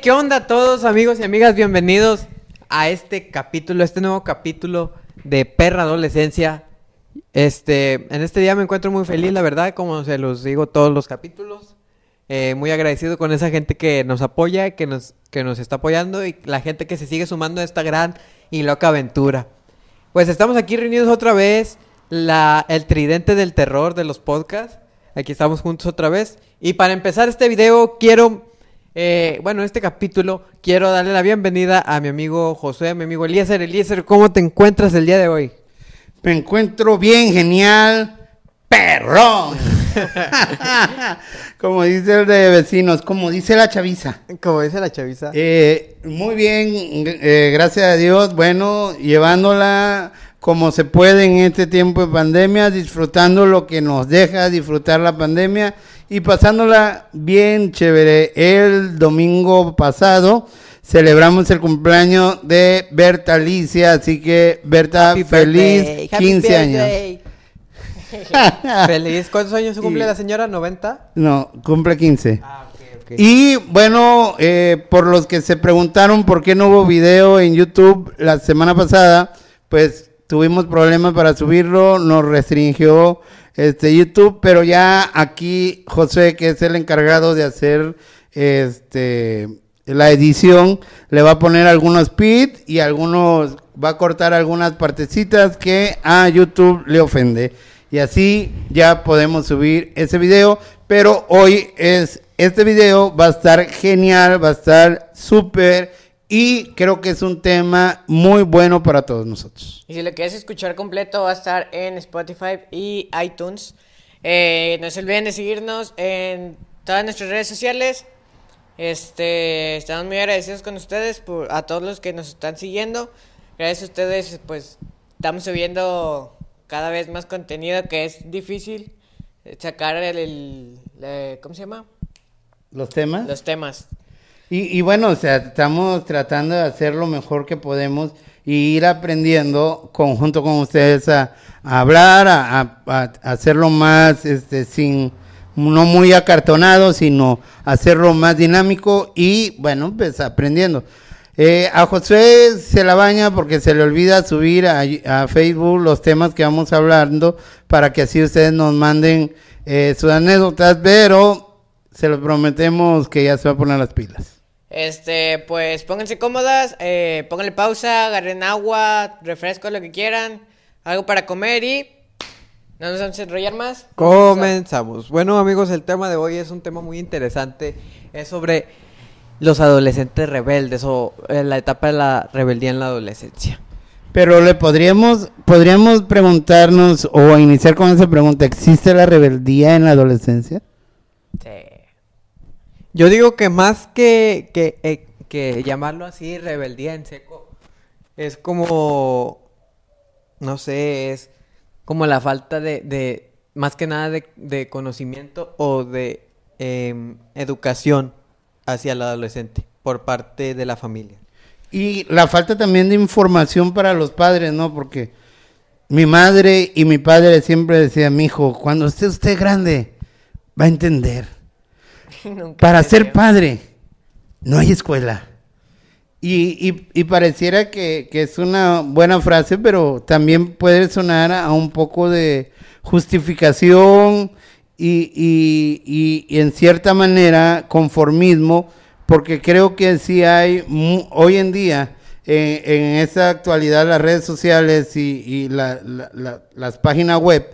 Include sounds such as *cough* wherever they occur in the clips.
¿qué onda todos amigos y amigas? Bienvenidos a este capítulo, este nuevo capítulo de Perra Adolescencia. Este, en este día me encuentro muy feliz, la verdad, como se los digo todos los capítulos. Eh, muy agradecido con esa gente que nos apoya, que nos, que nos está apoyando y la gente que se sigue sumando a esta gran y loca aventura. Pues estamos aquí reunidos otra vez, la, el tridente del terror de los podcasts. Aquí estamos juntos otra vez. Y para empezar este video, quiero, eh, bueno, este capítulo, quiero darle la bienvenida a mi amigo José, a mi amigo Eliezer. Eliezer, ¿cómo te encuentras el día de hoy? Me encuentro bien, genial, perrón. *laughs* como dice el de vecinos, como dice la chaviza. Como dice la chaviza. Eh, muy bien, eh, gracias a Dios. Bueno, llevándola como se puede en este tiempo de pandemia, disfrutando lo que nos deja disfrutar la pandemia y pasándola bien chévere. El domingo pasado celebramos el cumpleaños de Berta Alicia, así que Berta, Happy feliz birthday, happy 15 años. *laughs* Feliz. ¿Cuántos años *laughs* cumple Y- la señora? ¿90? No, cumple 15. Ah. Y bueno, eh, por los que se preguntaron por qué no hubo video en YouTube la semana pasada, pues tuvimos problemas para subirlo, nos restringió este YouTube, pero ya aquí José, que es el encargado de hacer este la edición, le va a poner algunos pits y algunos va a cortar algunas partecitas que a YouTube le ofende. Y así ya podemos subir ese video, pero hoy es este video va a estar genial, va a estar súper y creo que es un tema muy bueno para todos nosotros. Y si lo quieres escuchar completo, va a estar en Spotify y iTunes. Eh, no se olviden de seguirnos en todas nuestras redes sociales. Este, estamos muy agradecidos con ustedes, por, a todos los que nos están siguiendo. Gracias a ustedes, pues estamos subiendo cada vez más contenido que es difícil sacar el, el- ¿cómo se llama? Los temas. Los temas. Y, y bueno, o sea, estamos tratando de hacer lo mejor que podemos y ir aprendiendo conjunto con ustedes a, hablar, a, a- hacerlo más, este, sin, no muy acartonado, sino hacerlo más dinámico y bueno, pues aprendiendo. Eh, a José se la baña porque se le olvida subir a, Facebook los temas que vamos hablando para que así ustedes nos manden eh, sus anécdotas, pero se los prometemos que ya se va a poner las pilas. Este, pues pónganse cómodas, eh, pónganle pausa, agarren agua, refresco, lo que quieran, algo para comer y no nos vamos a enrollar más. Comenzamos. Bueno, amigos, el tema de hoy es un tema muy interesante. Es sobre los adolescentes rebeldes o eh, la etapa de la rebeldía en la adolescencia. Pero le podríamos, podríamos preguntarnos o iniciar con esa pregunta, ¿existe la rebeldía en la adolescencia? Sí. Yo digo que más que, que, eh, que llamarlo así, rebeldía en seco, es como, no sé, es como la falta de, de más que nada de, de conocimiento o de em, educación hacia el adolescente por parte de la familia. Y la falta también de información para los padres, ¿no? Porque mi madre y mi padre siempre decían, mi hijo, cuando esté usted grande, va a entender. *laughs* Para ser padre, no hay escuela. Y, y- y pareciera que, que es una buena frase, pero también puede sonar a un poco de justificación y, y- en cierta manera conformismo, porque creo que sí hay hoy en día, eh, en esa actualidad, las redes sociales y, y la- la- la- las páginas web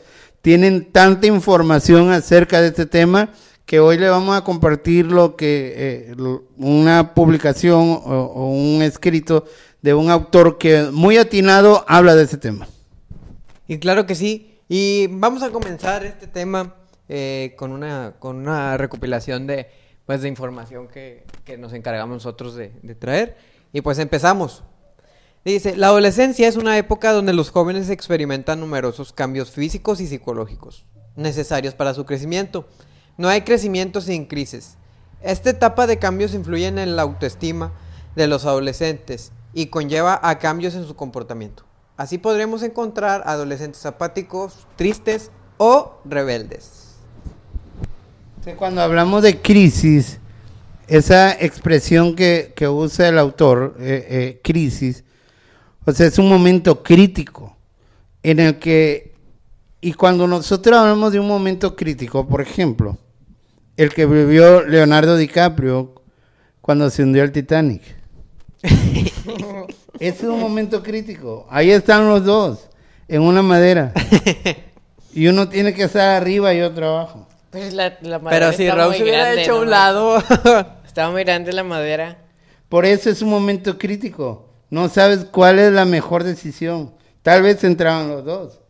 tienen tanta información acerca de este tema que hoy le vamos a compartir lo que eh, una publicación o, o un escrito de un autor que muy atinado habla de ese tema. Y claro que sí. Y vamos a comenzar este tema eh, con, una, con una recopilación de, pues, de información que, que nos encargamos nosotros de, de traer. Y pues empezamos. Dice, la adolescencia es una época donde los jóvenes experimentan numerosos cambios físicos y psicológicos necesarios para su crecimiento. No hay crecimiento sin crisis. Esta etapa de cambios influye en la autoestima de los adolescentes y conlleva a cambios en su comportamiento. Así podremos encontrar adolescentes apáticos, tristes o rebeldes. Cuando hablamos de crisis, esa expresión que, que usa el autor, eh, eh, crisis, o es un momento crítico en el que, y cuando nosotros hablamos de un momento crítico, por ejemplo, el que vivió Leonardo DiCaprio cuando se hundió el Titanic. *laughs* Ese es un momento crítico. Ahí están los dos, en una madera. *laughs* Y uno tiene que estar arriba y otro abajo. Pues la, la madera Pero si está Raúl muy se hubiera grande, hecho a ¿no? un lado. *laughs* Estaba muy grande la madera. Por eso es un momento crítico. No sabes cuál es la mejor decisión. Tal vez entraban los dos.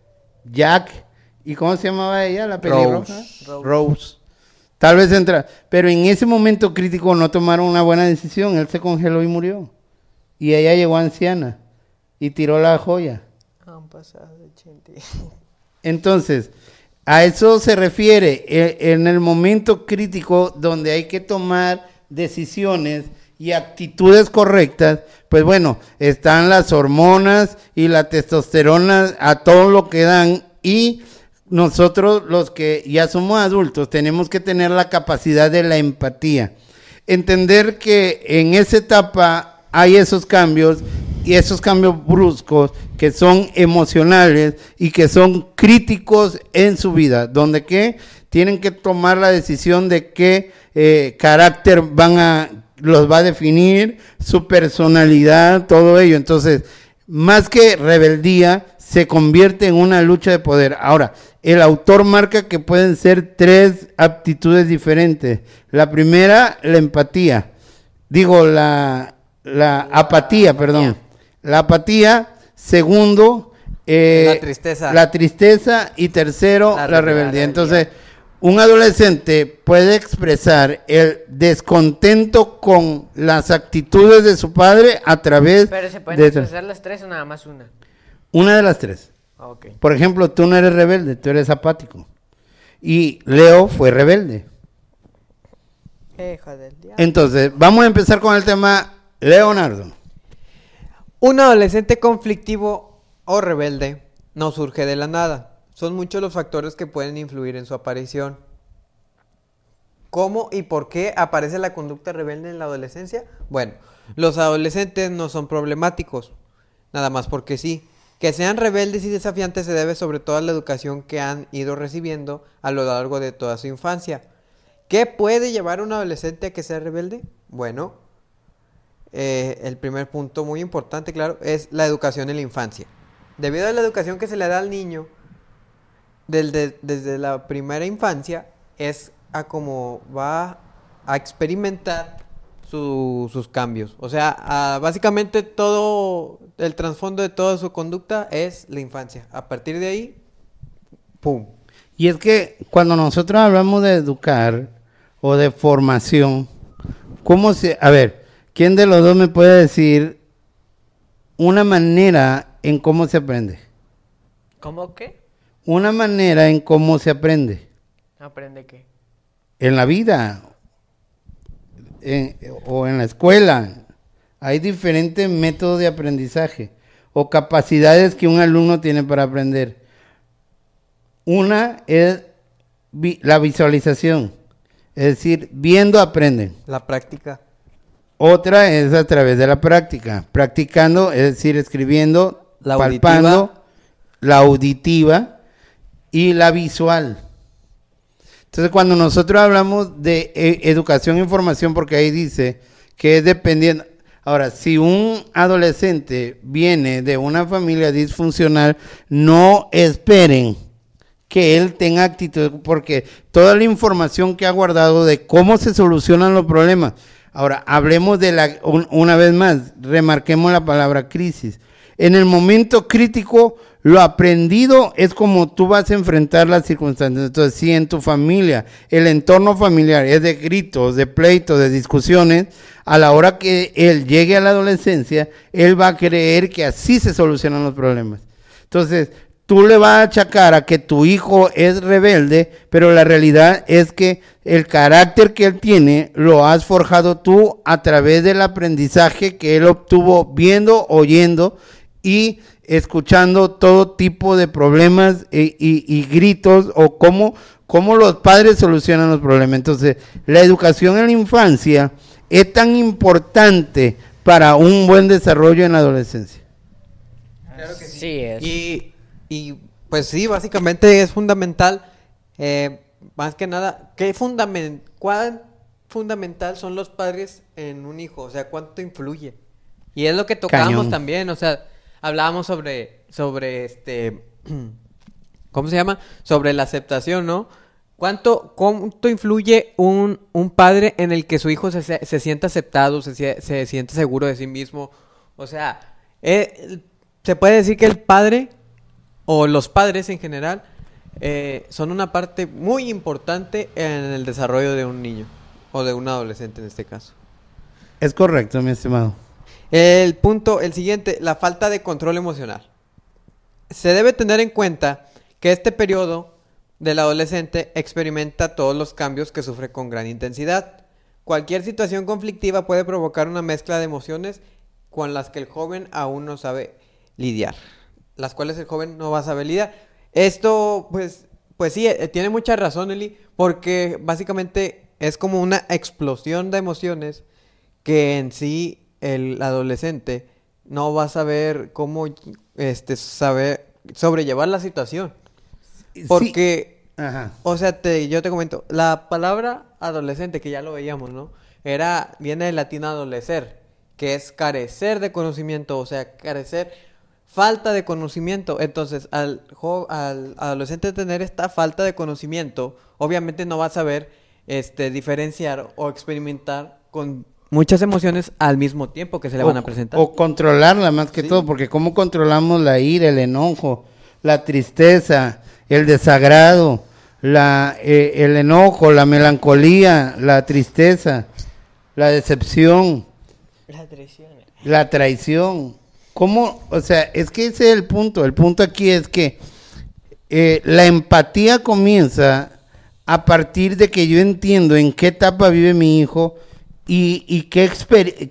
Jack. ¿Y cómo se llamaba ella? La pelirroja. Rose. Tal vez entra. Pero en ese momento crítico no tomaron una buena decisión. Él se congeló y murió. Y ella llegó anciana. Y tiró la joya. Han pasado 80. *laughs* Entonces, a eso se refiere e- en el momento crítico donde hay que tomar decisiones y actitudes correctas, pues bueno, están las hormonas y la testosterona a todo lo que dan y nosotros los que ya somos adultos tenemos que tener la capacidad de la empatía. Entender que en esa etapa hay esos cambios y esos cambios bruscos que son emocionales y que son críticos en su vida, donde que tienen que tomar la decisión de qué eh, carácter van a los va a definir, su personalidad, todo ello. Entonces, más que rebeldía, se convierte en una lucha de poder. Ahora, el autor marca que pueden ser tres aptitudes diferentes. La primera, la empatía. Digo, la, la apatía, perdón. La apatía. Segundo, eh, La tristeza. La tristeza. Y tercero, La la, rebeldía. rebeldía. Entonces, un adolescente puede expresar el descontento con las actitudes de su padre a través Pero se pueden de expresar las tres o nada más una. una de las tres. Ah. Por ejemplo, tú no eres rebelde, tú eres apático. Y Leo fue rebelde. Hijo del diablo. Entonces, vamos a empezar con el tema Leonardo. Un adolescente conflictivo o rebelde no surge de la nada. Son muchos los factores que pueden influir en su aparición. ¿Cómo y por qué aparece la conducta rebelde en la adolescencia? Bueno, los adolescentes no son problemáticos, nada más porque sí. Que sean rebeldes y desafiantes se debe sobre todo a la educación que han ido recibiendo a lo largo de toda su infancia. ¿Qué puede llevar a un adolescente a que sea rebelde? Bueno, eh, el primer punto muy importante, claro, es la educación en la infancia. Debido a la educación que se le da al niño del- de- desde la primera infancia, es a cómo va a experimentar su- sus cambios. O sea, a- básicamente todo, el trasfondo de toda su conducta es la infancia. A partir de ahí, ¡pum! Y es que cuando nosotros hablamos de educar o de formación, ¿cómo se... A ver, ¿quién de los dos me puede decir una manera en cómo se aprende? ¿Cómo qué? Una manera en cómo se aprende. ¿Aprende qué? En la vida en- o en la escuela. Hay diferentes métodos de aprendizaje o capacidades que un alumno tiene para aprender. Una es vi- la visualización, es decir, viendo aprenden. La práctica. Otra es a través de la práctica, practicando, es decir, escribiendo, La palpando, auditiva. la auditiva y la visual. Entonces, cuando nosotros hablamos de eh, educación e información, porque ahí dice que es dependiendo. Ahora, si un adolescente viene de una familia disfuncional, no esperen que él tenga actitud, porque toda la información que ha guardado de cómo se solucionan los problemas. Ahora, hablemos de la, un- una vez más, remarquemos la palabra crisis. En el momento crítico, lo aprendido es como tú vas a enfrentar las circunstancias. Entonces, si en tu familia, el entorno familiar es de gritos, de pleitos, de discusiones, a la hora que él llegue a la adolescencia, él va a creer que así se solucionan los problemas. Entonces, tú le vas a achacar a que tu hijo es rebelde, pero la realidad es que el carácter que él tiene lo has forjado tú a través del aprendizaje que él obtuvo viendo, oyendo y escuchando todo tipo de problemas y, y- y gritos o cómo, cómo los padres solucionan los problemas. Entonces, la educación en la infancia es tan importante para un buen desarrollo en la adolescencia? Claro que sí. es. Y, y, pues sí, básicamente es fundamental, eh, más que nada, ¿qué fundamen ¿cuán fundamental son los padres en un hijo? O sea, ¿cuánto influye? Y es lo que tocamos Cañón. también, o sea, hablábamos sobre, sobre este, *clears throat* ¿cómo se llama? Sobre la aceptación, ¿no? ¿Cuánto, cuánto influye un, un padre en el que su hijo se, se, sienta aceptado, se, se siente seguro de sí mismo? O sea, eh, se puede decir que el padre o los padres en general eh, son una parte muy importante en el desarrollo de un niño o de un adolescente en este caso. Es correcto, mi estimado. El punto, el siguiente, la falta de control emocional. Se debe tener en cuenta que este periodo del adolescente experimenta todos los cambios que sufre con gran intensidad. Cualquier situación conflictiva puede provocar una mezcla de emociones con las que el joven aún no sabe lidiar, las cuales el joven no va a saber lidiar. Esto, pues, pues sí, eh, tiene mucha razón, Eli, porque básicamente es como una explosión de emociones que en sí el adolescente no va a saber cómo este saber sobrellevar la situación. Sí. Porque Ajá. o sea, te, yo te comento, la palabra adolescente, que ya lo veíamos, ¿no? Era, viene del latín adolecer, que es carecer de conocimiento, o sea, carecer, falta de conocimiento. Entonces, al, jo- al adolescente tener esta falta de conocimiento, obviamente no va a saber este, diferenciar o experimentar con muchas emociones al mismo tiempo que se le van a presentar. O controlarla más que Sí. todo, porque cómo controlamos la ira, el enojo, la tristeza, el desagrado, la, eh, el enojo, la melancolía, la tristeza, la decepción, La traición. la traición. ¿Cómo? O sea, es que ese es el punto. El punto aquí es que eh, la empatía comienza a partir de que yo entiendo en qué etapa vive mi hijo y, qué,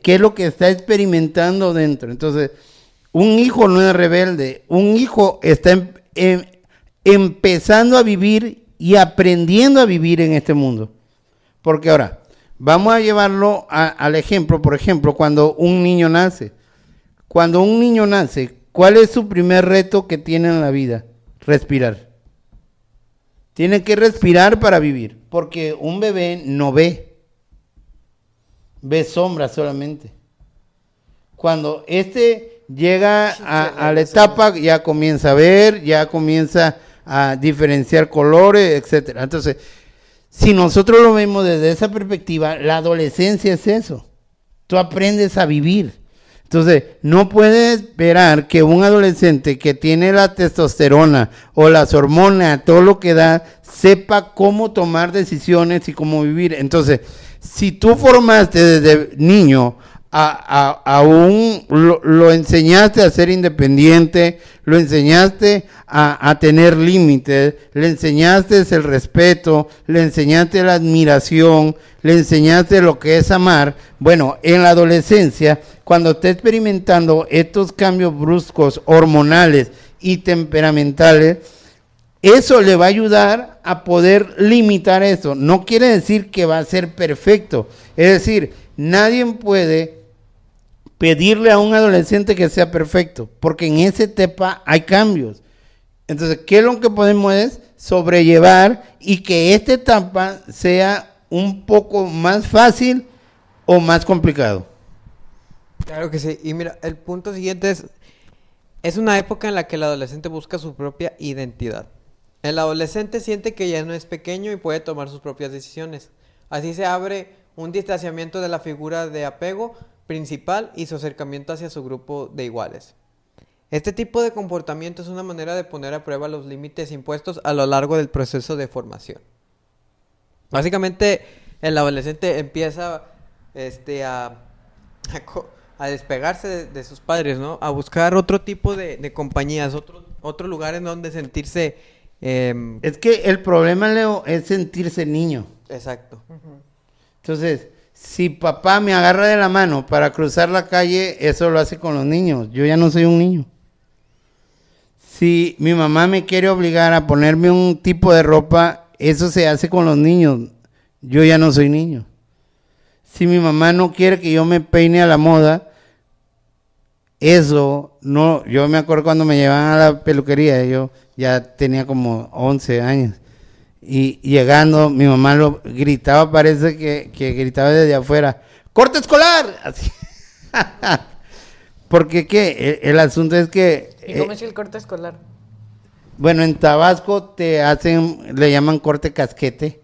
qué es lo que está experimentando dentro. Entonces, un hijo no es rebelde, un hijo está em- em- empezando a vivir y aprendiendo a vivir en este mundo. Porque ahora, vamos a llevarlo al ejemplo, por ejemplo, cuando un niño nace. Cuando un niño nace, ¿cuál es su primer reto que tiene en la vida? Respirar. Tiene que respirar para vivir, porque un bebé no ve, ve sombra solamente. Cuando este llega a, a la etapa, ya comienza a ver, ya comienza a diferenciar colores, etcétera. Entonces, si nosotros lo vemos desde esa perspectiva, la adolescencia es eso. Tú aprendes a vivir. Entonces, no puedes esperar que un adolescente que tiene la testosterona o las hormonas, todo lo que da, sepa cómo tomar decisiones y cómo vivir. Entonces, si tú formaste desde niño a, a- a un, lo, enseñaste a ser independiente, lo enseñaste a, a tener límites, le enseñaste el respeto, le enseñaste la admiración, le enseñaste lo que es amar. Bueno, en la adolescencia, cuando esté experimentando estos cambios bruscos, hormonales y temperamentales, eso le va a ayudar a poder limitar eso. No quiere decir que va a ser perfecto. Es decir, nadie puede pedirle a un adolescente que sea perfecto, porque en esa etapa hay cambios. Entonces, ¿qué es lo que podemos es sobrellevar y que esta etapa sea un poco más fácil o más complicado? Claro que sí. Y mira, el punto siguiente es, es una época en la que el adolescente busca su propia identidad. El adolescente siente que ya no es pequeño y puede tomar sus propias decisiones. Así se abre un distanciamiento de la figura de apego principal y su acercamiento hacia su grupo de iguales. Este tipo de comportamiento es una manera de poner a prueba los límites impuestos a lo largo del proceso de formación. Básicamente, el adolescente empieza este, a, a, despegarse de, de sus padres, ¿no? A buscar otro tipo de, de compañías, otro, otro lugar en donde sentirse... em, Es que el problema, Leo, es sentirse niño. exacto. Entonces, si papá me agarra de la mano para cruzar la calle, eso lo hace con los niños. Yo ya no soy un niño. Si mi mamá me quiere obligar a ponerme un tipo de ropa, eso se hace con los niños. Yo ya no soy niño. si mi mamá no quiere que yo me peine a la moda, eso no, yo me acuerdo cuando me llevaban a la peluquería, yo ya tenía como 11 años. Y llegando, mi mamá lo gritaba, parece que, que gritaba desde afuera, ¡corte escolar! Así. *laughs* Porque qué, el, el asunto es que... ¿Y cómo eh, es el corte escolar? bueno, en Tabasco te hacen, le llaman corte casquete.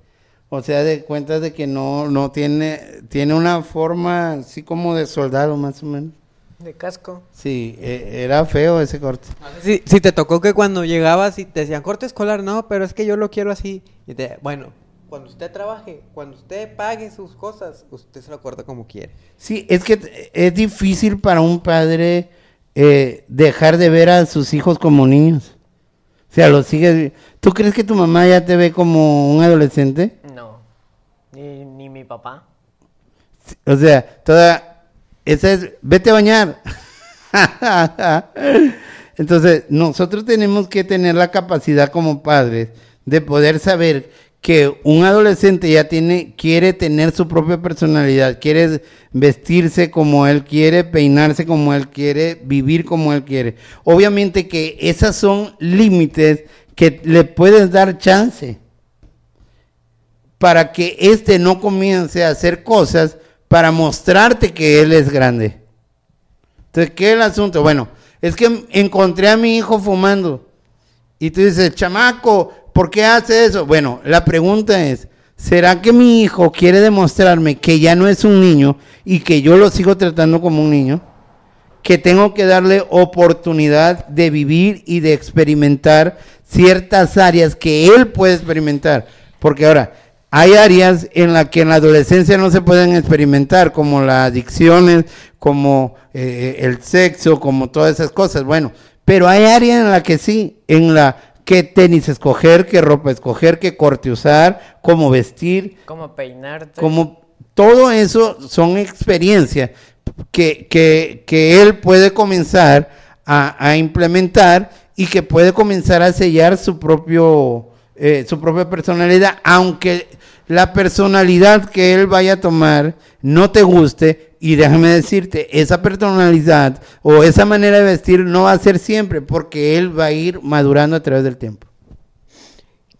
O sea, de cuentas de que no, no tiene, tiene una forma así como de soldado más o menos. De casco. Sí, e- era feo ese corte. Si, si te tocó que cuando llegabas y te decían corte escolar, no, pero es que yo lo quiero así. Y te, bueno, cuando usted trabaje, cuando usted pague sus cosas, usted se lo corta como quiere. Sí, es que es difícil para un padre eh, dejar de ver a sus hijos como niños. O sea, los sigues. ¿Tú crees que tu mamá ya te ve como un adolescente? No. Ni, ni mi papá. O sea, toda. Esa es. Vete a bañar. *laughs* Entonces, nosotros tenemos que tener la capacidad como padres de poder saber que un adolescente ya tiene, quiere tener su propia personalidad, quiere vestirse como él quiere, peinarse como él quiere, vivir como él quiere. Obviamente que esas son límites que le puedes dar chance para que éste no comience a hacer cosas para mostrarte que él es grande. Entonces, ¿qué es el asunto? Bueno, es que encontré a mi hijo fumando. Y tú dices, chamaco, ¿por qué hace eso? Bueno, la pregunta es, ¿será que mi hijo quiere demostrarme que ya no es un niño y que yo lo sigo tratando como un niño? Que tengo que darle oportunidad de vivir y de experimentar ciertas áreas que él puede experimentar. Porque ahora, hay áreas en las que en la adolescencia no se pueden experimentar, como las adicciones, como eh, el sexo, como todas esas cosas. Bueno, pero hay áreas en las que sí, en la qué tenis escoger, qué ropa escoger, qué corte usar, cómo vestir, ¿Cómo peinarte? como todo eso son experiencias que, que, que él puede comenzar a, a implementar y que puede comenzar a sellar su propio eh, su propia personalidad, aunque la personalidad que él vaya a tomar no te guste, y déjame decirte, esa personalidad o esa manera de vestir no va a ser siempre, porque él va a ir madurando a través del tiempo.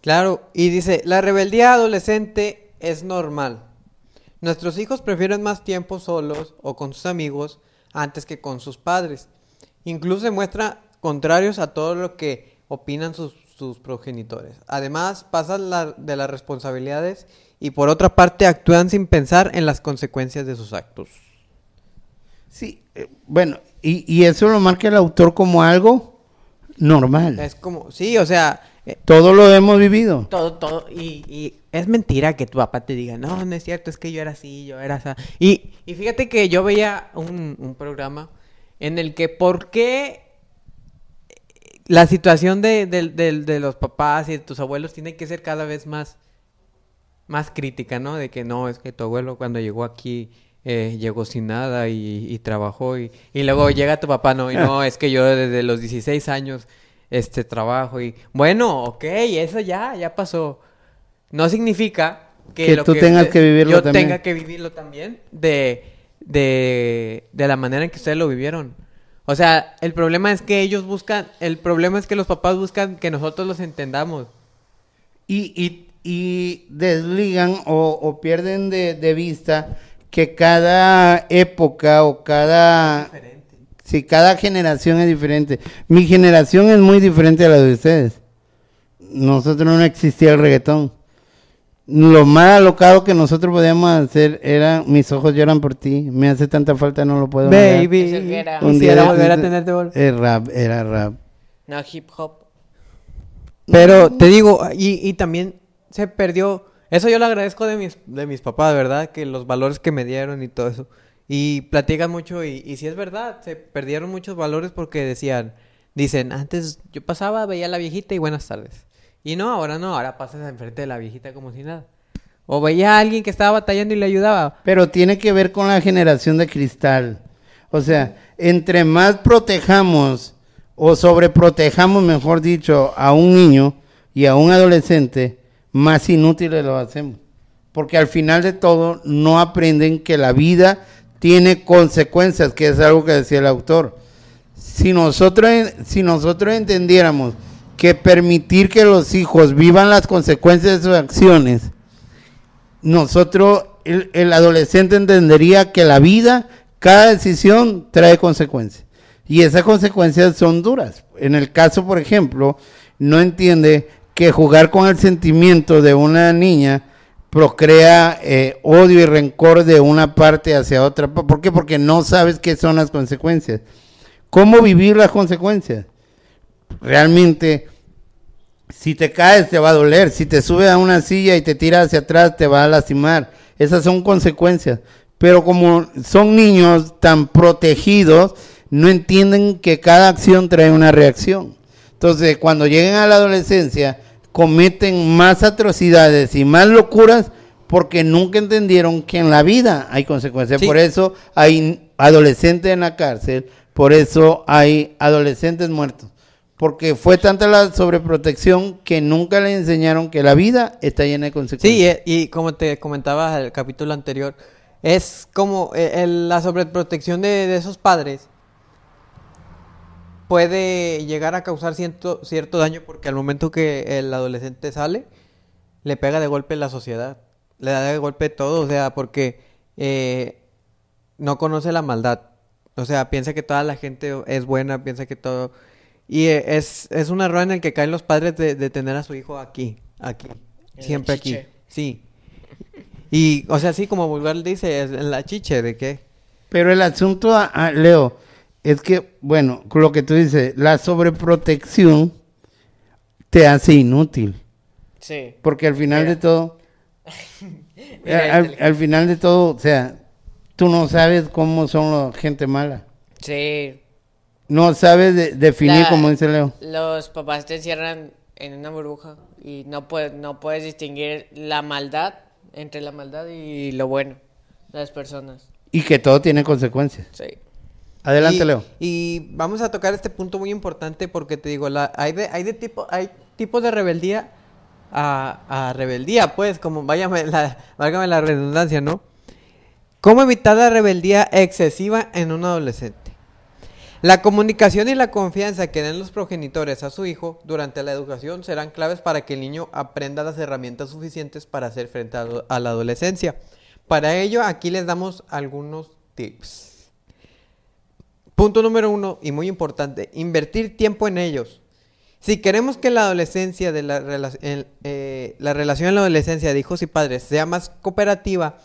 Claro, y dice, la rebeldía adolescente es normal. Nuestros hijos prefieren más tiempo solos o con sus amigos antes que con sus padres. Incluso se muestra contrarios a todo lo que opinan sus, sus progenitores. Además, pasan la- de las responsabilidades y por otra parte actúan sin pensar en las consecuencias de sus actos. Sí, eh, bueno, y, y eso lo marca el autor como algo normal. Es como, sí, o sea, eh, Todo lo hemos vivido. todo, todo, y, y es mentira que tu papá te diga, no, no es cierto, es que yo era así, yo era así. Y, y fíjate que yo veía un, un programa en el que por qué la situación de, de- de- de los papás y de tus abuelos tiene que ser cada vez más, más crítica, ¿no? De que no, es que tu abuelo cuando llegó aquí eh, llegó sin nada y, y trabajó y, y luego llega tu papá, no, y no, *laughs* es que yo desde los 16 años este trabajo y bueno, ok, eso ya, ya pasó. No significa que, Que lo tú tengas usted- que vivirlo yo también. tenga que vivirlo también de, de, de la manera en que ustedes lo vivieron. O sea, el problema es que ellos buscan, el problema es que los papás buscan que nosotros los entendamos. Y, y, y desligan o, o pierden de, de vista que cada época o cada... Sí, cada generación es diferente. Mi generación es muy diferente a la de ustedes. Nosotros no existía el reggaetón. Lo más alocado que nosotros podíamos hacer era mis ojos lloran por ti. Me hace tanta falta, no lo puedo. Baby, era- Un día volver a tenerte Era rap, era rap. No, hip hop. Pero te digo, y, y también se perdió. Eso yo lo agradezco de mis, de mis papás, ¿verdad? Que los valores que me dieron y todo eso. Y platican mucho y, y sí es verdad, se perdieron muchos valores porque decían, dicen, antes yo pasaba, veía a la viejita y buenas tardes. Y no, ahora no, ahora pasas enfrente de la viejita como si nada. O veía a alguien que estaba batallando y le ayudaba. Pero tiene que ver con la generación de cristal. O sea, entre más protejamos o sobreprotejamos, mejor dicho, a un niño y a un adolescente, más inútiles lo hacemos. porque al final de todo no aprenden que la vida tiene consecuencias, que es algo que decía el autor. Si nosotros, si nosotros entendiéramos que permitir que los hijos vivan las consecuencias de sus acciones, nosotros, el, adolescente entendería que la vida, cada decisión trae consecuencias. Y esas consecuencias son duras. En el caso, por ejemplo, no entiende que jugar con el sentimiento de una niña procrea eh, odio y rencor de una parte hacia otra. ¿Por qué? Porque no sabes qué son las consecuencias. ¿Cómo vivir las consecuencias? Realmente, si te caes te va a doler, si te subes a una silla y te tiras hacia atrás te va a lastimar. Esas son consecuencias. Pero como son niños tan protegidos, no entienden que cada acción trae una reacción. Entonces, cuando lleguen a la adolescencia, cometen más atrocidades y más locuras porque nunca entendieron que en la vida hay consecuencias. Sí. Por eso hay adolescentes en la cárcel, por eso hay adolescentes muertos. Porque fue tanta la sobreprotección que nunca le enseñaron que la vida está llena de Sí, consecuencias. eh, y como te comentaba el capítulo anterior, es como eh, el- la sobreprotección de, de esos padres puede llegar a causar cierto, cierto daño porque al momento que el adolescente sale, le pega de golpe la sociedad, le da de golpe todo, o sea, porque eh, no conoce la maldad, o sea, piensa que toda la gente es buena, piensa que todo... Y eh, es, es un error en el que caen los padres de, de tener a su hijo aquí, aquí, siempre aquí, sí. Y, o sea, sí, como Vulgar dice, es en la chiche, ¿de qué? Pero el asunto, Leo, es que, bueno, con lo que tú dices, la sobreprotección te hace inútil. Sí. Porque al final Mira. de todo, *laughs* Mira, al, este- al final de todo, o sea, tú no sabes cómo son la gente mala. Sí. No sabes de- definir, La- como dice Leo. Los papás te encierran en una burbuja y no puedes, no puedes distinguir la maldad entre la maldad y lo bueno de las personas. Y que todo tiene consecuencias. Sí. Adelante, y, Leo. Y vamos a tocar este punto muy importante porque te digo, la, hay de, hay de tipo, hay tipos de rebeldía a, a rebeldía, pues, como váyame la, válgame la redundancia, ¿no? ¿Cómo evitar la rebeldía excesiva en un adolescente? La comunicación y la confianza que den los progenitores a su hijo durante la educación serán claves para que el niño aprenda las herramientas suficientes para hacer frente a, la adolescencia. Para ello, aquí les damos algunos tips. Punto número uno, y muy importante, invertir tiempo en ellos. Si queremos que la adolescencia, de la, eh, la relación en la adolescencia de hijos y padres sea más cooperativa,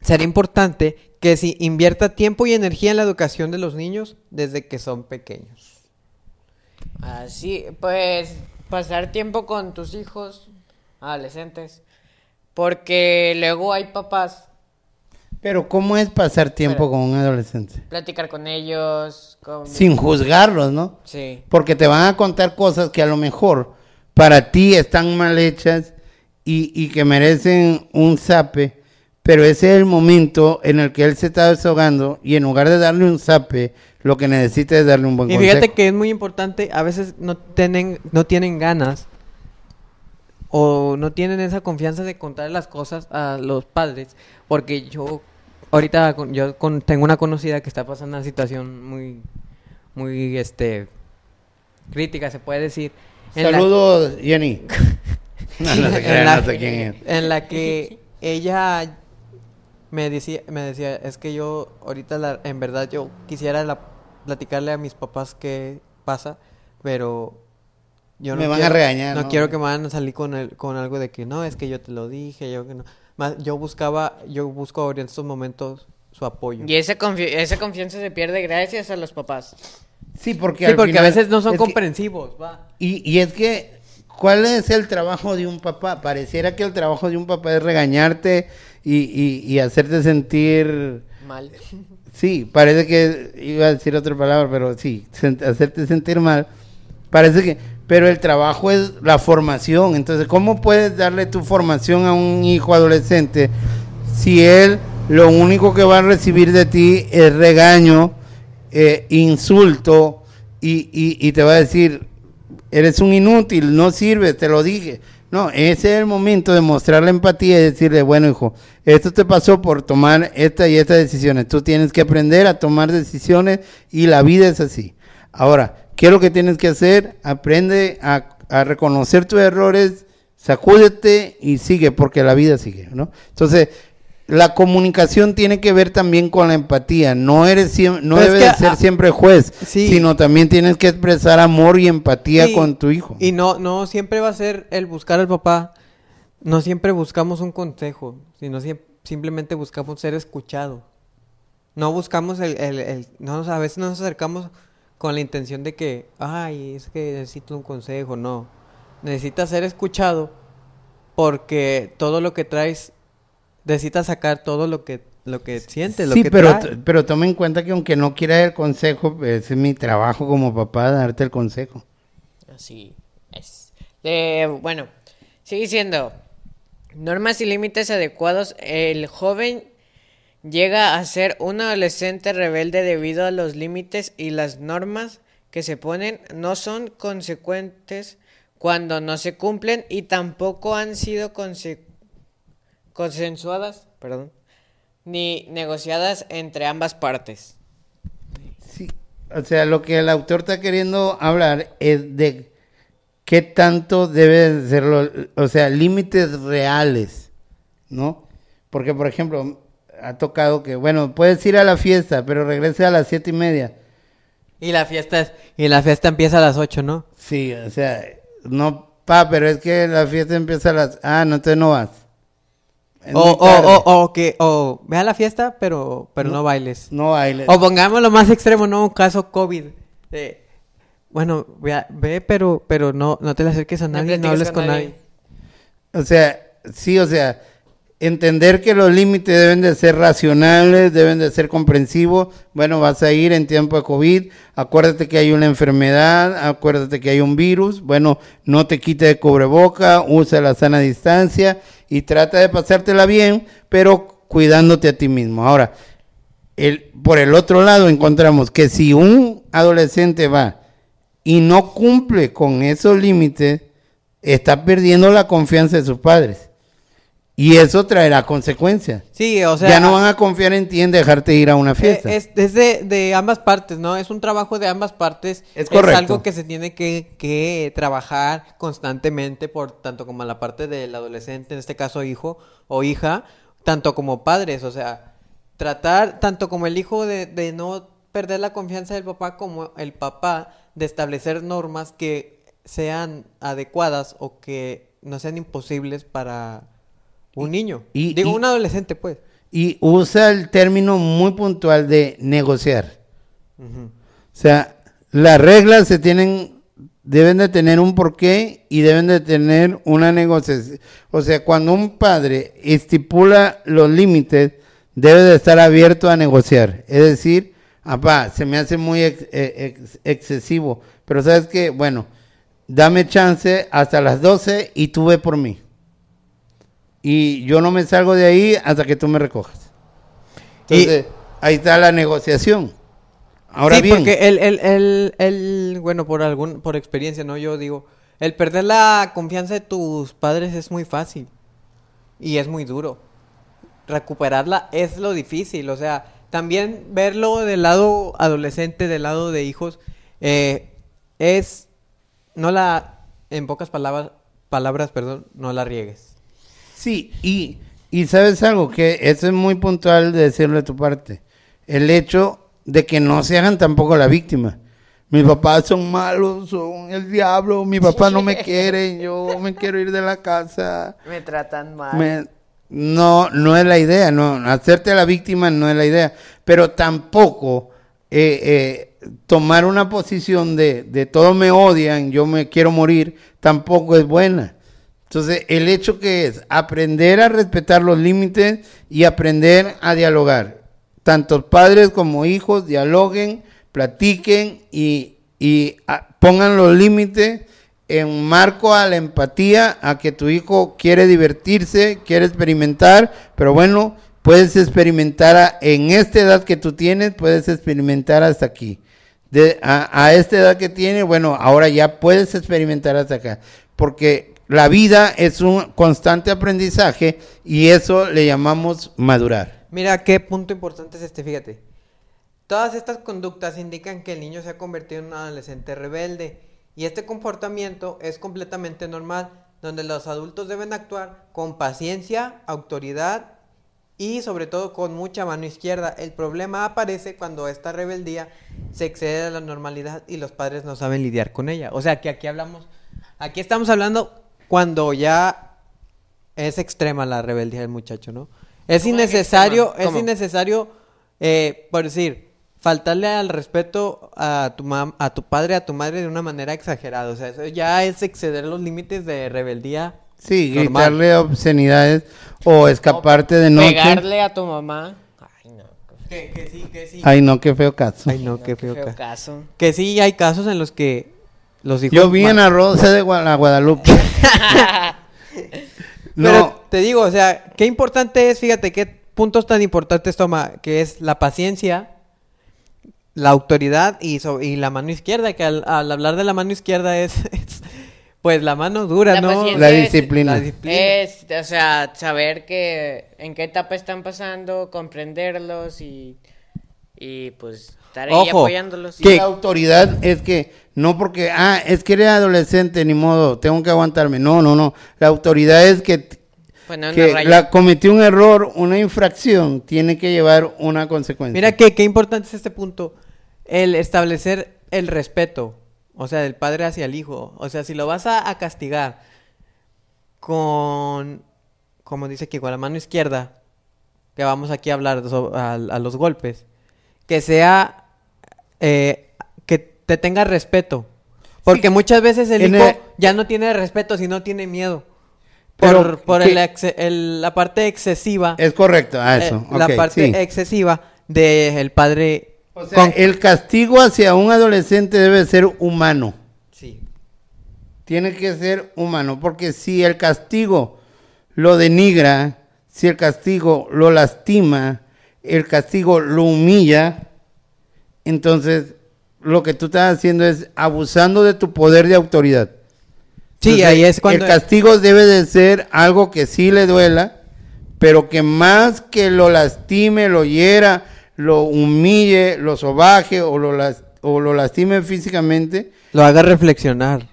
será importante que se invierta tiempo y energía en la educación de los niños desde que son pequeños. Así, pues, pasar tiempo con tus hijos, adolescentes, porque luego hay papás, Pero ¿cómo es pasar tiempo con un adolescente? platicar con ellos, con... Sin juzgarlos, ¿no? Sí. Porque te van a contar cosas que a lo mejor para ti están mal hechas y, y que merecen un zape, pero ese es el momento en el que él se está desahogando y en lugar de darle un zape, lo que necesita es darle un buen Y consejo. fíjate que es muy importante, a veces no tienen, no tienen ganas o no tienen esa confianza de contar las cosas a los padres, porque yo ahorita con- yo con- tengo una conocida que está pasando una situación muy muy este crítica se puede decir la- Saludos, Jenny. *laughs* no sé quién es. en la que ella me decía, me decía, es que yo ahorita la- en verdad yo quisiera la- platicarle a mis papás qué pasa, pero yo no Me van a quiero- regañar, No, ¿no? quiero que me van a salir con el, con algo de que no, es que yo te lo dije, yo que no. Más, yo buscaba, yo busco ahora en estos momentos su apoyo. Y esa, confi- esa confianza se pierde gracias a los papás. Sí, porque, Sí, al porque a veces no son que- comprensivos, va. Y, y es que, ¿cuál es el trabajo de un papá? Pareciera que el trabajo de un papá es regañarte y, y- y hacerte sentir... Mal. Sí, parece que iba a decir otra palabra, pero sí, hacerte sentir mal. Parece que... Pero el trabajo es la formación. Entonces, ¿cómo puedes darle tu formación a un hijo adolescente si él lo único que va a recibir de ti es regaño, eh, insulto y, y- y te va a decir, eres un inútil, no sirves, te lo dije. No, ese es el momento de mostrar la empatía y decirle, bueno, hijo, esto te pasó por tomar esta y esta decisiones. Tú tienes que aprender a tomar decisiones y la vida es así. Ahora, ¿qué es lo que tienes que hacer? Aprende a, a reconocer tus errores, sacúdete y sigue, porque la vida sigue, ¿no? Entonces, la comunicación tiene que ver también con la empatía. No eres no Pero es debes que, de ser ah, siempre juez, sí. sino también tienes que expresar amor y empatía Sí, con tu hijo. Y no, no siempre va a ser el buscar al papá. No siempre buscamos un consejo, sino simplemente buscamos ser escuchados. No buscamos el, el, el- no, a veces nos acercamos con la intención de que, ay, es que necesito un consejo. No, necesitas ser escuchado porque todo lo que traes, necesitas sacar todo lo que, lo que sientes, lo sí, que pero, traes. t- pero toma en cuenta que aunque no quieras el consejo, es mi trabajo como papá darte el consejo. Así es. Eh, bueno, sigue siendo. Normas y límites adecuados. El joven llega a ser un adolescente rebelde debido a los límites y las normas que se ponen no son consecuentes cuando no se cumplen y tampoco han sido conse- consensuadas, perdón, ni negociadas entre ambas partes. Sí, o sea, lo que el autor está queriendo hablar es de qué tanto debe ser, lo- o sea, límites reales, ¿no? Porque, por ejemplo, ha tocado que, bueno, puedes ir a la fiesta, pero regrese a las siete y media. Y la fiesta es, y la fiesta empieza a las 8, ¿no? Sí, o sea, no, pa, pero es que la fiesta empieza a las, ah, no, entonces no vas. O, o, o, o que, o ve a la fiesta, pero, pero no, bailes. No bailes. O pongamos lo más extremo, ¿no? Un caso COVID. bueno, ve, pero, pero no, no te le acerques a No nadie, no, platiques hables con con nadie. nadie. O sea, sí, o sea, entender que los límites deben de ser racionales, deben de ser comprensivos. Bueno, vas a ir en tiempo de COVID, acuérdate que hay una enfermedad, acuérdate que hay un virus. Bueno, no te quites de cubreboca, usa la sana distancia y trata de pasártela bien, pero cuidándote a ti mismo. Ahora, el, por el otro lado encontramos que si un adolescente va y no cumple con esos límites, está perdiendo la confianza de sus padres. Y eso traerá consecuencias. Sí, o sea. ya no van a confiar en ti en dejarte ir a una eh, fiesta. Es, es de, de ambas partes, ¿no? Es un trabajo de ambas partes. Es correcto. algo que se tiene que, que trabajar constantemente por tanto como la parte del adolescente, en este caso hijo o hija, tanto como padres. O sea, tratar tanto como el hijo de, de no perder la confianza del papá como el papá de establecer normas que sean adecuadas o que no sean imposibles para un niño. y- Digo, y- un adolescente, pues. Y usa el término muy puntual de negociar. O sea, las reglas se tienen, deben de tener un porqué y deben de tener una negociación. O sea, cuando un padre estipula los límites, debe de estar abierto a negociar. Es decir, papá, se me hace muy ex- eh, ex- excesivo, pero sabes que, bueno, dame chance hasta las 12 y tú ve por mí. Y yo no me salgo de ahí hasta que tú me recojas. Y- Entonces, ahí está la negociación. Ahora sí, bien, porque el, el, el, el- bueno, por algún, por experiencia, ¿no? Yo digo, el perder la confianza de tus padres es muy fácil y es muy duro. Recuperarla es lo difícil, o sea, también verlo del lado adolescente, del lado de hijos, eh, es, no la, en pocas palabras, palabras, perdón, no la riegues. Sí, y, y sabes algo, que eso es muy puntual de decirlo de tu parte. El hecho de que no se hagan tampoco la víctima. Mis papás son malos, son el diablo, mi papá no me *laughs* quiere, yo me quiero ir de la casa. Me tratan mal. Me- no, no es la idea, no, hacerte la víctima no es la idea, pero tampoco eh, eh, tomar una posición de, de todos me odian, yo me quiero morir, tampoco es buena. Entonces, el hecho que es aprender a respetar los límites y aprender a dialogar. Tanto padres como hijos dialoguen, platiquen y, y, ah, pongan los límites en marco a la empatía, a que tu hijo quiere divertirse, quiere experimentar, pero bueno, puedes experimentar en esta edad que tú tienes, puedes experimentar hasta aquí. A, a esta edad que tiene, bueno, ahora ya puedes experimentar hasta acá. Porque la vida es un constante aprendizaje y eso le llamamos madurar. Mira qué punto importante es este, fíjate. Todas estas conductas indican que el niño se ha convertido en un adolescente rebelde y este comportamiento es completamente normal, donde los adultos deben actuar con paciencia, autoridad y sobre todo con mucha mano izquierda. El problema aparece cuando esta rebeldía se excede a la normalidad y los padres no saben lidiar con ella. O sea que aquí hablamos, aquí estamos hablando cuando ya es extrema la rebeldía del muchacho, ¿no? Es ¿Cómo que innecesario, es innecesario, eh, por decir, faltarle al respeto a tu mam- a tu padre, a tu madre de una manera exagerada. O sea, eso ya es exceder los límites de rebeldía. Sí, normal. gritarle obscenidades o escaparte de noche. Pegarle a tu mamá. Ay, no. Que, que sí, que sí. Ay, no, qué feo caso. Ay, no, qué feo. ca- caso. Que sí hay casos en los que los hijos... Yo vi en la Rosa de la Guadalupe. *laughs* no, Pero te digo, o sea, qué importante es, fíjate, qué puntos tan importantes toma, que es la paciencia, la autoridad y, so- y la mano izquierda, que al, al hablar de la mano izquierda es, *laughs* es, pues la mano dura, La ¿no? la es- disciplina. La disciplina. Es, o sea, saber que en qué etapa están pasando, comprenderlos y, y pues estar ahí Ojo, apoyándolos. Y la autoridad es que no porque, ah, es que eres adolescente, ni modo, tengo que aguantarme. No, no, no. La autoridad es que, Poner una que raya. la, cometió un error, una infracción, tiene que llevar una consecuencia. Mira que, qué importante es este punto, el establecer el respeto, o sea, del padre hacia el hijo. O sea, si lo vas a, a castigar con, como dice aquí, con la mano izquierda, que vamos aquí a hablar so- a, a los golpes, que sea, eh, que te tenga respeto. Porque Sí. muchas veces el En hijo el- ya no tiene respeto, sino tiene miedo. Pero Por, por el exce- el- la parte excesiva Es correcto, eso. eh, la parte sí. excesiva del padre. O sea, con- el castigo hacia un adolescente debe ser humano. Sí. Tiene que ser humano, porque si el castigo lo denigra, si el castigo lo lastima, el castigo lo humilla, entonces lo que tú estás haciendo es abusando de tu poder de autoridad. Sí, Entonces, ahí es cuando. El castigo debe de ser algo que sí le duela, pero que más que lo lastime, lo hiera, lo humille, lo sobaje o lo, las- o lo lastime físicamente, Lo haga reflexionar.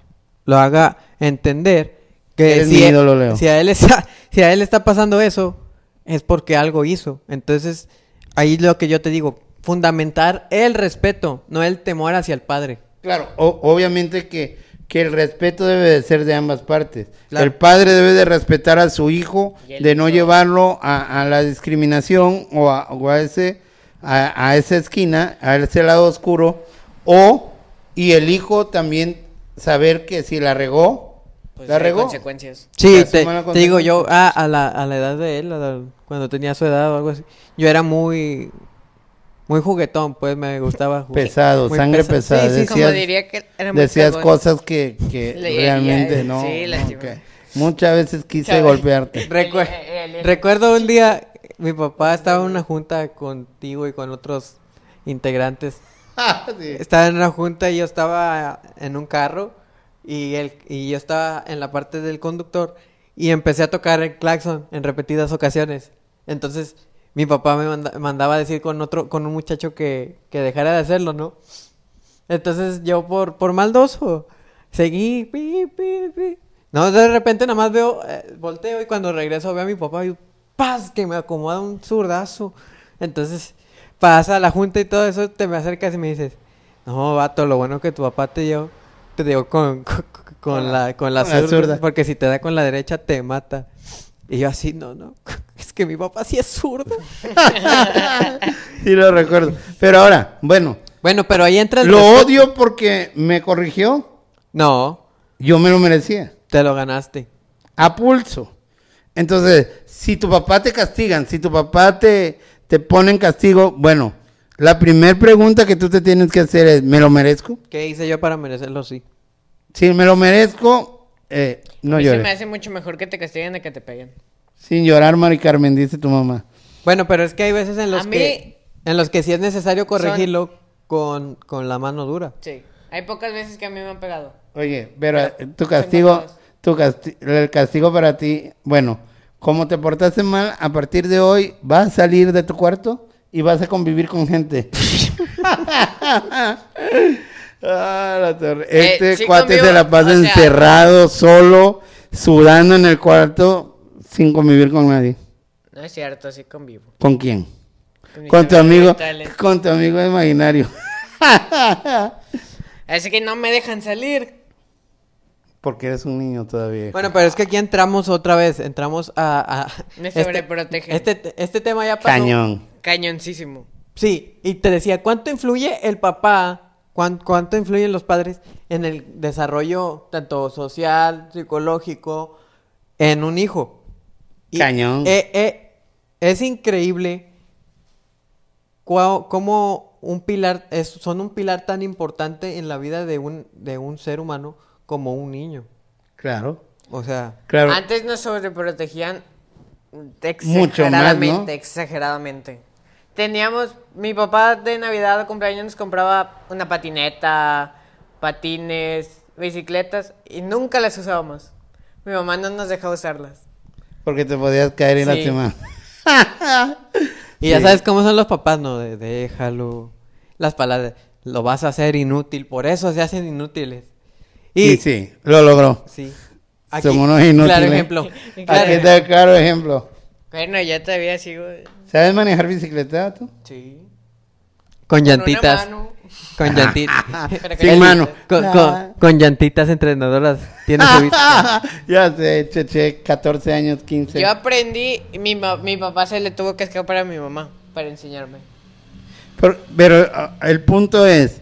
Lo haga entender que si, mi e- Leo. si a él está, *laughs* si a él está pasando eso, es porque algo hizo. Entonces, ahí lo que yo te digo, fundamentar el respeto, no el temor hacia el padre. Claro, o- obviamente que, que el respeto debe de ser de ambas partes. Claro. El padre debe de respetar a su hijo, de no hijo. llevarlo a, a la discriminación o a, o a ese a, a esa esquina, a ese lado oscuro, o y el hijo también saber que si la regó, Pues la regó. consecuencias. Sí, te, te digo yo, ah, a, la, a la edad de él, a la- cuando tenía su edad o algo así, yo era muy, muy juguetón, pues me gustaba. jugar. Pesado, Muy sangre pesa- pesada, Sí, sí, sí. Como decías- diría que era muy Decías cosas que, que *laughs* realmente no. sí, no, que muchas veces quise golpearte. Recu- El- el- Recuerdo un día, mi papá estaba en una junta contigo y con otros integrantes. *laughs* Sí. Estaba en una junta y yo estaba en un carro y, él, y yo estaba en la parte del conductor y empecé a tocar el claxon en repetidas ocasiones. Entonces mi papá me manda- mandaba a decir con otro, con un muchacho que, que dejara de hacerlo, ¿no? Entonces yo por, por maldoso seguí, pi, pi, pi. No, de repente nada más veo, eh, volteo y cuando regreso veo a mi papá y ¡paz! que me acomoda un zurdazo. Entonces pasa la junta y todo eso, te me acercas y me dices, no, vato, lo bueno que tu papá te dio, te dio con, *laughs* con, con la, con la Con la zurda, zurda. porque si te da con la derecha te mata. Y yo así, no, no, es que mi papá sí es zurdo. *laughs* Sí lo recuerdo. Pero ahora, bueno, Bueno, pero ahí entra el lo respeto. odio porque me corrigió. No, Yo me lo merecía. te lo ganaste. A pulso. Entonces, si tu papá te castigan, si tu papá te, te pone en castigo, bueno, la primera pregunta que tú te tienes que hacer es, ¿me lo merezco? ¿Qué hice yo para merecerlo? Sí. Si me lo merezco, eh, no se me hace mucho mejor que te castiguen a que te peguen. Sin llorar, Mari Carmen, dice tu mamá. Bueno, pero es que hay veces en los A mí- que en los que sí es necesario corregirlo con, con la mano dura. Sí. Hay pocas veces que a mí me han pegado. Oye, pero Pero eh, tu castigo, tu casti- el castigo para ti, bueno, como te portaste mal, a partir de hoy vas a salir de tu cuarto y vas a convivir con gente. *laughs* Ah, la torre. Eh, Este sí cuate convivo, se la pasa o sea- encerrado, solo, sudando en el cuarto, sin convivir con nadie. No es cierto, sí convivo. ¿Con quién? Con tu amigo, con tu amigo imaginario. *laughs* Así que no me dejan salir. Porque eres un niño todavía. Bueno, pero es que aquí entramos otra vez, entramos a... a- Me sobreprotegen. Este, este tema ya pasó. Cañón. Cañoncísimo. Sí, y te decía, ¿cuánto influye el papá, cuán- cuánto influyen los padres en el desarrollo tanto social, psicológico, en un hijo? Y, Cañón. eh, eh, es increíble cómo un pilar, es, son un pilar tan importante en la vida de un, de un ser humano como un niño. Claro. O sea, Claro. Antes nos sobreprotegían Mucho más, ¿no? exageradamente, exageradamente. Teníamos, mi papá de Navidad o cumpleaños nos compraba una patineta, patines, bicicletas y nunca las usábamos. Mi mamá no nos dejaba usarlas. Porque te podías caer en la Sí. semana. *laughs* y ya Sí. sabes cómo son los papás, ¿no? De déjalo, las palabras, lo vas a hacer inútil, por eso se hacen inútiles. Y, sí, lo logró. Sí. Somos unos inútiles. Claro ejemplo. Claro. *laughs* Claro Aquí está el claro ejemplo. Bueno, ya todavía sigo. ¿Sabes manejar bicicleta tú? Sí. Con llantitas. Con llantitas. *laughs* Sin mano. Con, con- con llantitas entrenadoras. Tiene su bici. *laughs* ya sé, cheche, 14 años, 15. Yo aprendí, y mi, ma- mi papá se le tuvo que escapar a mi mamá para enseñarme. Pero, pero, ah, el punto es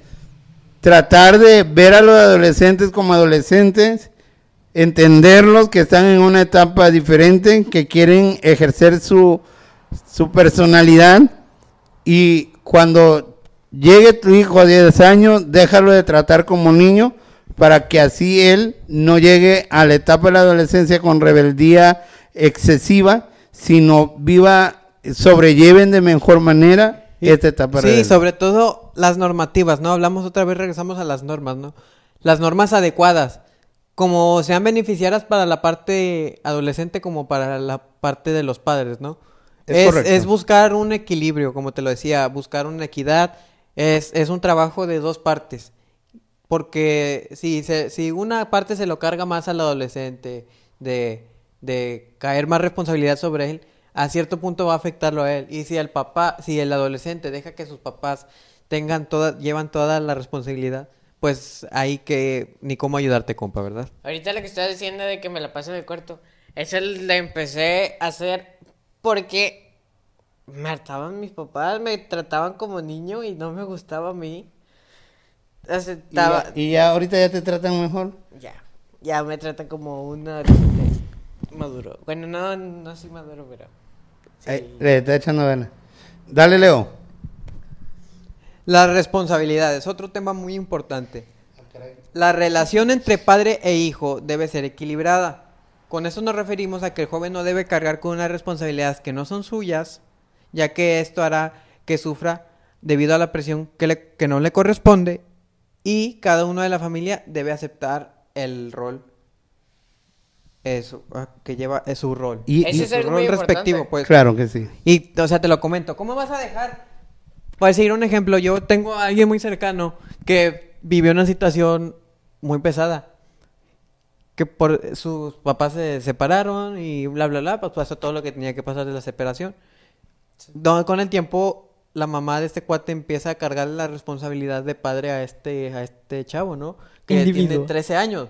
tratar de ver a los adolescentes como adolescentes, entenderlos que están en una etapa diferente, que quieren ejercer su, su personalidad y cuando llegue tu hijo a 10 años, déjalo de tratar como niño para que así él no llegue a la etapa de la adolescencia con rebeldía excesiva, sino viva, sobrelleven de mejor manera esta etapa Sí, rebelde. sobre todo las normativas, ¿no? Hablamos otra vez, regresamos a las normas, ¿no? Las normas adecuadas, como sean beneficiarias para la parte adolescente como para la parte de los padres, ¿no? Es Es, correcto. es buscar un equilibrio, como te lo decía, buscar una equidad, es, es un trabajo de dos partes. Porque si, se, si una parte se lo carga más al adolescente de, de caer más responsabilidad sobre él, a cierto punto va a afectarlo a él. Y si el papá, si el adolescente deja que sus papás tengan toda, llevan toda la responsabilidad, pues ahí que ni cómo ayudarte, compa, ¿verdad? Ahorita lo que estás diciendo de que me la paso en el cuarto, eso lo empecé a hacer porque me hartaban mis papás, me trataban como niño y no me gustaba a mí. Y Aceptaba. ya, y ya ahorita ya te tratan mejor. Ya, ya me tratan como un adolescente maduro. Bueno, no, no soy maduro, pero. sí. Ay, le está echando ganas. Dale, Leo. Las responsabilidades, otro tema muy importante. La relación entre padre e hijo debe ser equilibrada. Con eso nos referimos a que el joven no debe cargar con unas responsabilidades que no son suyas, ya que esto hará que sufra debido a la presión que, le- que no le corresponde y cada uno de la familia debe aceptar el rol eso, ah, que lleva es su rol. Y- Ese y- es su rol muy respectivo, importante. pues. Claro que sí. Y, o sea, te lo comento. ¿Cómo vas a dejar? Voy a decir un ejemplo. Yo tengo a alguien muy cercano que vivió una situación muy pesada. Que por sus papás se separaron y bla, bla, bla. Pues pasó todo lo que tenía que pasar de la separación. Donde con el tiempo, la mamá de este cuate empieza a cargar la responsabilidad de padre a este, a este chavo, ¿no? Que Individuo. tiene 13 años.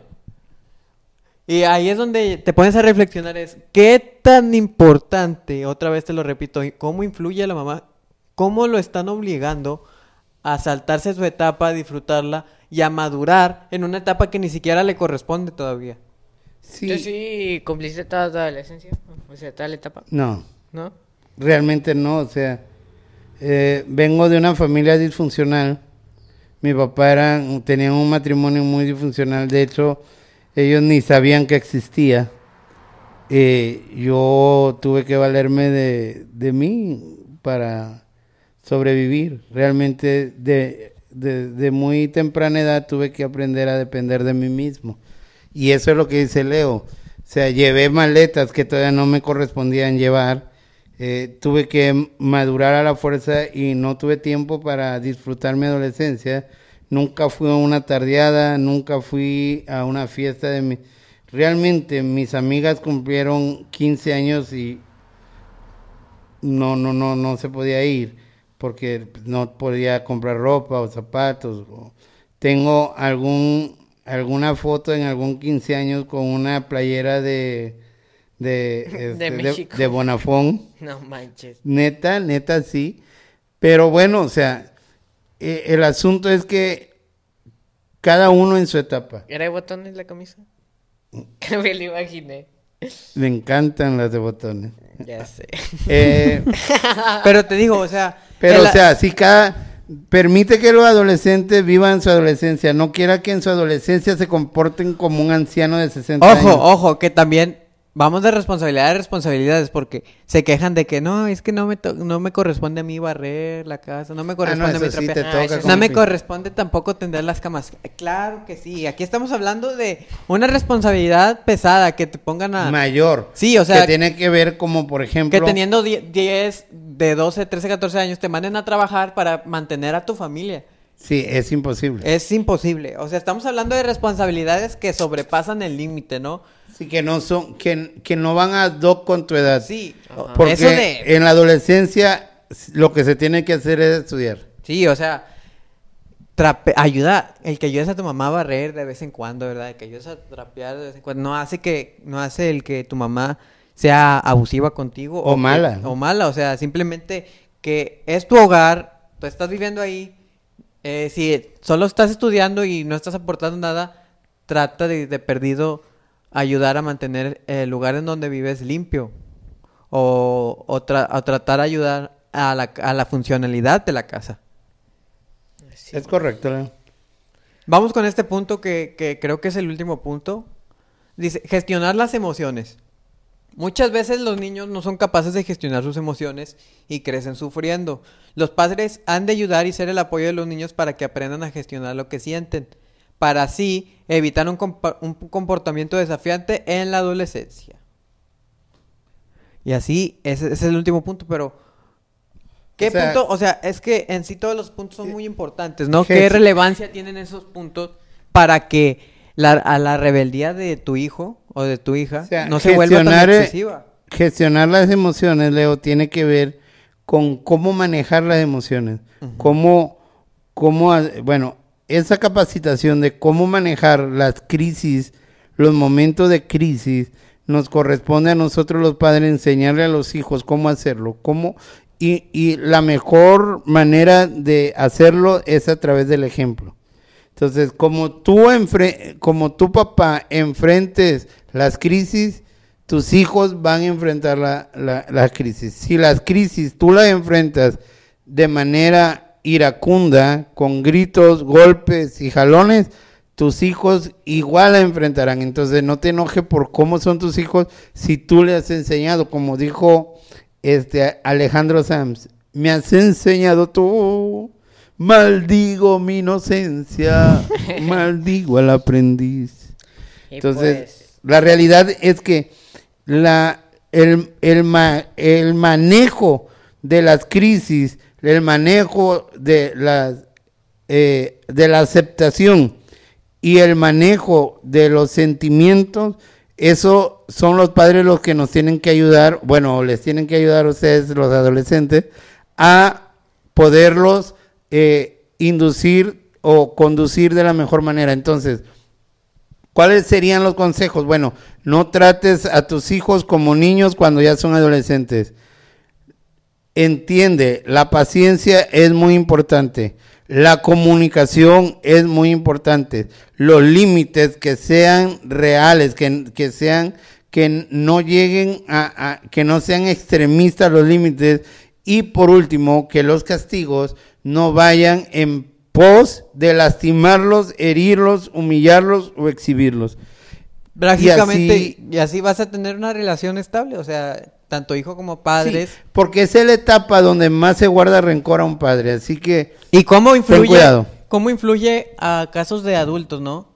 Y ahí es donde te pones a reflexionar es qué tan importante, otra vez te lo repito, y cómo influye a la mamá, cómo lo están obligando a saltarse su etapa, a disfrutarla y a madurar en una etapa que ni siquiera le corresponde todavía. Sí. ¿Tú sí cumpliste toda tu adolescencia? O sea, toda la etapa, No, ¿no? Realmente no. O sea, eh, vengo de una familia disfuncional. Mi papá era, tenía un matrimonio muy disfuncional. De hecho, ellos ni sabían que existía. Eh, yo tuve que valerme de, de mí para sobrevivir. Realmente de, de, de muy temprana edad tuve que aprender a depender de mí mismo. Y eso es lo que dice Leo. O sea, llevé maletas que todavía no me correspondían llevar. Eh, tuve que madurar a la fuerza y no tuve tiempo para disfrutar mi adolescencia. Nunca fui a una tardeada, nunca fui a una fiesta de mi... Realmente mis amigas cumplieron 15 años y no, no, no, no se podía ir porque no podía comprar ropa o zapatos. Tengo algún alguna foto en algún 15 años con una playera de *laughs* de, este, de, México. de Bonafón. No manches. Neta, neta sí. Pero bueno, o sea, eh, el asunto es que cada uno en su etapa. ¿Era de botones la camisa? *laughs* Que me lo imaginé. Me encantan las de botones. Ya sé. *laughs* Eh, Pero te digo, o sea... Pero, o sea, si cada... Permite que los adolescentes vivan su adolescencia. No quiera que en su adolescencia se comporten como un anciano de 60 años. Ojo, ojo, que también vamos de responsabilidad a responsabilidades porque se quejan de que no, es que no me, to- no me corresponde a mí barrer la casa, no me corresponde a mí Ah, sí, trapear. Ah. No me corresponde tampoco tender las camas. Claro que sí. Aquí estamos hablando de una responsabilidad pesada que te pongan a... Mayor. Sí, o sea, Que tiene que ver como, por ejemplo... que teniendo die- 10, de 12, 13, 14 años te manden a trabajar para mantener a tu familia. Sí, es imposible. Es imposible. O sea, estamos hablando de responsabilidades que sobrepasan el límite, ¿no? Sí, que no son... Que, que no van a doc con tu edad. Sí. Ajá. Porque Eso de... en la adolescencia lo que se tiene que hacer es estudiar. Sí, o sea, trape- ayuda, el que ayudes a tu mamá a barrer de vez en cuando, ¿verdad? El que ayudes a trapear de vez en cuando, no hace que, no hace el que tu mamá sea abusiva contigo. O que- mala. o mala, o sea, simplemente que es tu hogar, tú estás viviendo ahí, eh, si solo estás estudiando y no estás aportando nada, trata de, de perdido ayudar a mantener el lugar en donde vives limpio. O, o tra- o tratar de ayudar a la, a la funcionalidad de la casa. Sí. Es correcto. Vamos con este punto que, que creo que es el último punto. Dice, gestionar las emociones. Muchas veces los niños no son capaces de gestionar sus emociones y crecen sufriendo. Los padres han de ayudar y ser el apoyo de los niños para que aprendan a gestionar lo que sienten, para así evitar un, un comportamiento desafiante en la adolescencia. Y así, ese, ese es el último punto, pero... ¿Qué O sea- punto? O sea, es que en sí todos los puntos son muy importantes, ¿no? ¿Qué es- relevancia tienen esos puntos para que la, a la rebeldía de tu hijo o de tu hija O sea, no se vuelva tan eh, excesiva? Gestionar las emociones, Leo, tiene que ver con cómo manejar las emociones. Cómo, cómo, bueno, esa capacitación de cómo manejar las crisis, los momentos de crisis, nos corresponde a nosotros los padres enseñarle a los hijos cómo hacerlo, cómo, y, y la mejor manera de hacerlo es a través del ejemplo. Entonces, como tú, enfre- como tu papá enfrentes las crisis, tus hijos van a enfrentar la, la, la crisis. Si las crisis tú las enfrentas de manera iracunda, con gritos, golpes y jalones, tus hijos igual la enfrentarán. Entonces, no te enojes por cómo son tus hijos si tú le has enseñado, como dijo este Alejandro Sams, me has enseñado tú. Maldigo mi inocencia, *laughs* maldigo al aprendiz. Entonces, pues, la realidad es que la, el, el, ma- el manejo de las crisis, el manejo de, las, eh, de la aceptación y el manejo de los sentimientos, eso son los padres los que nos tienen que ayudar, bueno, les tienen que ayudar a ustedes, los adolescentes, a poderlos eh, inducir o conducir de la mejor manera. Entonces, ¿Cuáles serían los consejos? Bueno, no trates a tus hijos como niños cuando ya son adolescentes. Entiende, la paciencia es muy importante. La comunicación es muy importante. Los límites que sean reales, que, que sean, que no lleguen a, que no sean extremistas los límites. Y por último, que los castigos no vayan en pos de lastimarlos, herirlos, humillarlos o exhibirlos. Prácticamente, y así vas a tener una relación estable, o sea, tanto hijo como padres. Sí, porque es la etapa donde más se guarda rencor a un padre. Así que ¿Y cómo influye, cuidado. cómo influye a casos de adultos, no?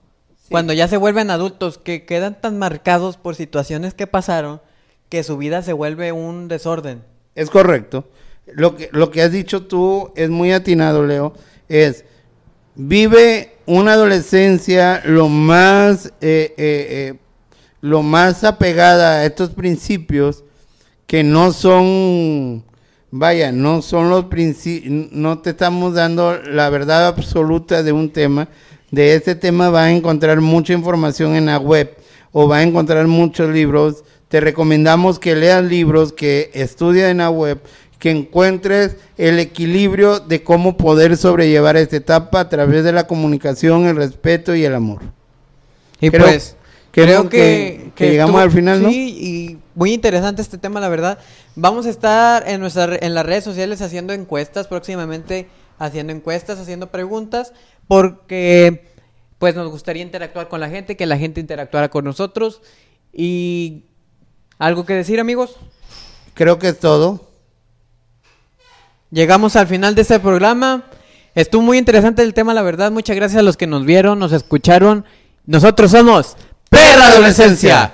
Cuando ya se vuelven adultos, que quedan tan marcados por situaciones que pasaron, que su vida se vuelve un desorden. Es correcto. Lo que, lo que has dicho tú es muy atinado, Leo. Es, vive una adolescencia lo más, eh, eh, eh, lo más apegada a estos principios que no son, vaya, no son los principios, no te estamos dando la verdad absoluta de un tema. De este tema va a encontrar mucha información en la web o va a encontrar muchos libros. Te recomendamos que leas libros, que estudies en la web, que encuentres el equilibrio de cómo poder sobrellevar esta etapa a través de la comunicación, el respeto y el amor. Y Creo- pues, creo creo que- que, que llegamos al final, ¿no? Sí, y muy interesante este tema, la verdad. Vamos a estar en, nuestra, en las redes sociales haciendo encuestas, próximamente haciendo encuestas, haciendo preguntas, porque pues nos gustaría interactuar con la gente, que la gente interactuara con nosotros. Y algo que decir, amigos. Creo que es todo. Llegamos al final de este programa. Estuvo muy interesante el tema, la verdad. Muchas gracias a los que nos vieron, nos escucharon. Nosotros somos Perra. Adolescencia.